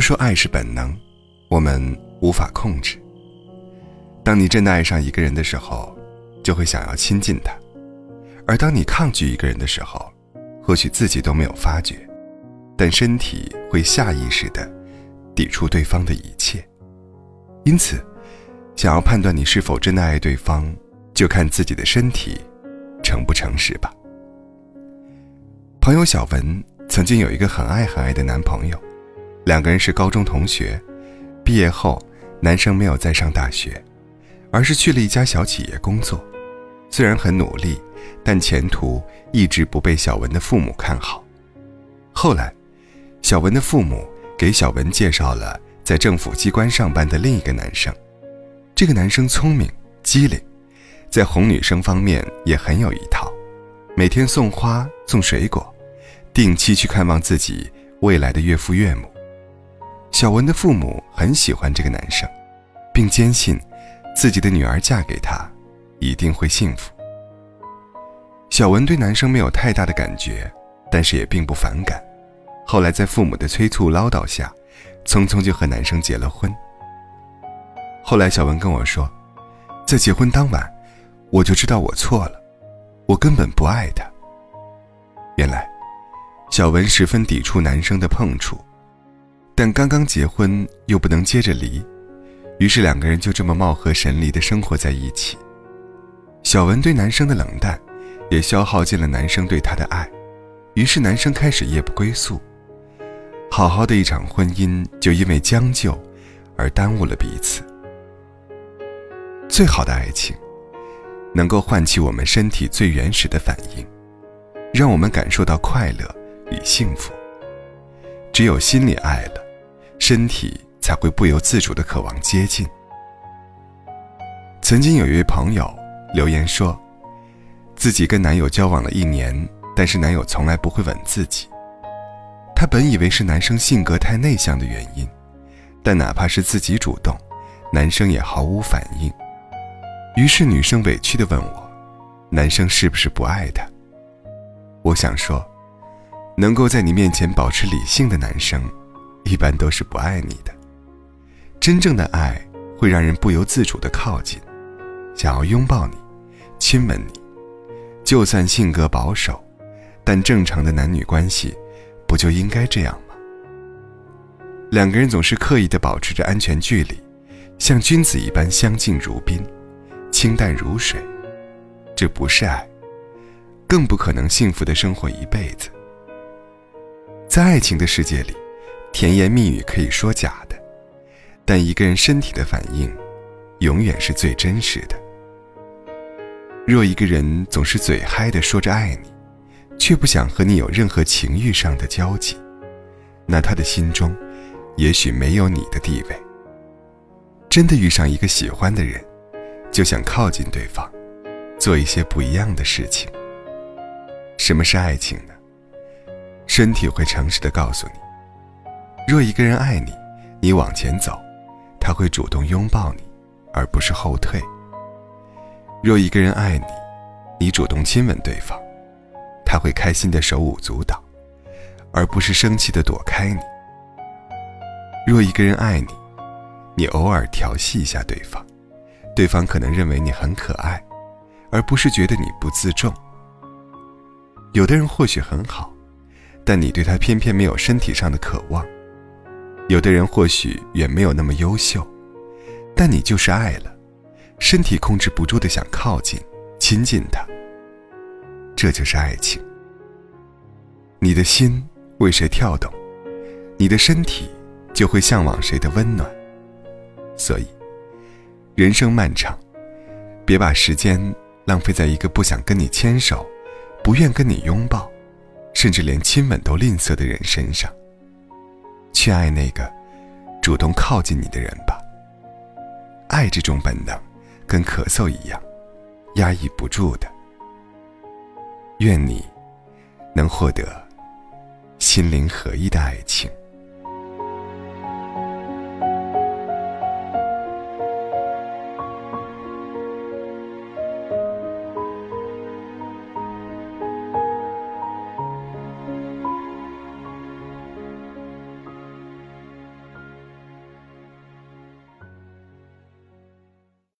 都说爱是本能，我们无法控制。当你真的爱上一个人的时候，就会想要亲近他；而当你抗拒一个人的时候，或许自己都没有发觉，但身体会下意识的抵触对方的一切。因此，想要判断你是否真的爱对方，就看自己的身体诚不诚实吧。朋友小文曾经有一个很爱很爱的男朋友，两个人是高中同学，毕业后，男生没有再上大学，而是去了一家小企业工作。虽然很努力，但前途一直不被小文的父母看好。后来，小文的父母给小文介绍了在政府机关上班的另一个男生。这个男生聪明机灵，在哄女生方面也很有一套，每天送花送水果，定期去看望自己未来的岳父岳母。小文的父母很喜欢这个男生，并坚信自己的女儿嫁给他。一定会幸福。小文对男生没有太大的感觉，但是也并不反感。后来在父母的催促唠叨下，匆匆就和男生结了婚。后来小文跟我说，在结婚当晚，我就知道我错了，我根本不爱他。原来，小文十分抵触男生的碰触，但刚刚结婚又不能接着离，于是两个人就这么貌合神离的生活在一起。小文对男生的冷淡，也消耗尽了男生对她的爱，于是男生开始夜不归宿。好好的一场婚姻，就因为将就，而耽误了彼此。最好的爱情，能够唤起我们身体最原始的反应，让我们感受到快乐与幸福。只有心里爱了，身体才会不由自主的渴望接近。曾经有一位朋友。留言说，自己跟男友交往了一年，但是男友从来不会吻自己。她本以为是男生性格太内向的原因，但哪怕是自己主动，男生也毫无反应。于是女生委屈地问我：“男生是不是不爱她？”我想说，能够在你面前保持理性的男生，一般都是不爱你的。真正的爱会让人不由自主地靠近。想要拥抱你，亲吻你，就算性格保守，但正常的男女关系，不就应该这样吗？两个人总是刻意的保持着安全距离，像君子一般相敬如宾，清淡如水，这不是爱，更不可能幸福的生活一辈子。在爱情的世界里，甜言蜜语可以说假的，但一个人身体的反应，永远是最真实的。若一个人总是嘴嗨的说着爱你，却不想和你有任何情欲上的交集，那他的心中，也许没有你的地位。真的遇上一个喜欢的人，就想靠近对方，做一些不一样的事情。什么是爱情呢？身体会诚实的告诉你。若一个人爱你，你往前走，他会主动拥抱你，而不是后退。若一个人爱你，你主动亲吻对方，他会开心的手舞足蹈，而不是生气的躲开你。若一个人爱你，你偶尔调戏一下对方，对方可能认为你很可爱，而不是觉得你不自重。有的人或许很好，但你对他偏偏没有身体上的渴望；有的人或许远没有那么优秀，但你就是爱了。身体控制不住的想靠近、亲近他，这就是爱情。你的心为谁跳动，你的身体就会向往谁的温暖。所以，人生漫长，别把时间浪费在一个不想跟你牵手、不愿跟你拥抱，甚至连亲吻都吝啬的人身上。去爱那个主动靠近你的人吧。爱这种本能。跟咳嗽一样，压抑不住的。愿你能获得心灵合一的爱情。